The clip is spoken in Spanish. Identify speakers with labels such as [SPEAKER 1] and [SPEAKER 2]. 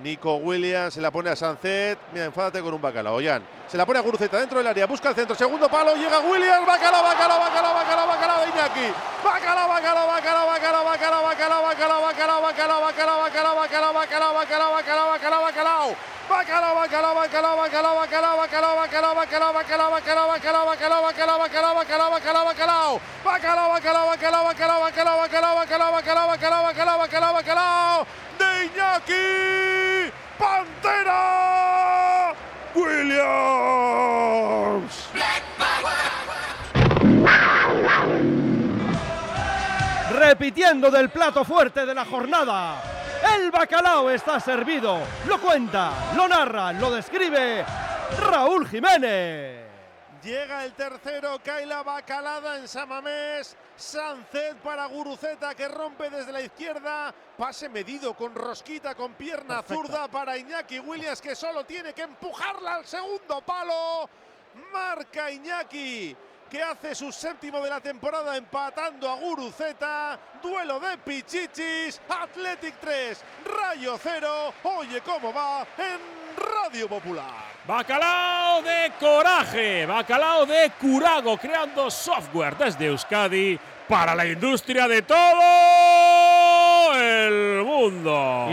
[SPEAKER 1] Nico Williams se la pone a Sancet. Mira, enfádate con un bacalao, Jan. Se la pone a Guruceta dentro del área, busca el centro, segundo palo, llega Williams, bacalao, bacalao, bacalao, bacalao, bacalao Iñaki. Bacalao, bacalao, bacalao, bacalao, bacalao, bacalao, bacalao, bacalao, bacalao, bacalao, bacalao, bacalao, bacalao, bacalao, bacalao, bacalao, bacalao. Bacalao, bacalao, bacalao, bacalao, bacalao, bacalao, bacalao, bacalao, bacalao, bacalao, bacalao, bacalao, bacalao, bacalao, bacalao, bacalao, bacalao. Bacalao, bacalao, bacalao, bacalao, bacalao, bacalao, bacalao, bacalao, bacalao, bacalao, bacalao, bacalao. De Iñaki.
[SPEAKER 2] Repitiendo del plato fuerte de la jornada. El bacalao está servido. Lo cuenta, lo narra, lo describe Raúl Jiménez.
[SPEAKER 1] Llega el tercero, cae la bacalada en Samamés. Sancet para Guruceta que rompe desde la izquierda. Pase medido con rosquita, con pierna zurda para Iñaki Williams que solo tiene que empujarla al segundo palo. Marca Iñaki que hace su séptimo de la temporada empatando a Guruceta. Duelo de Pichichis. Athletic 3, Rayo 0. Oye cómo va en Radio Popular.
[SPEAKER 3] Bacalao de coraje, bacalao de curago, creando software desde Euskadi para la industria de todo el mundo.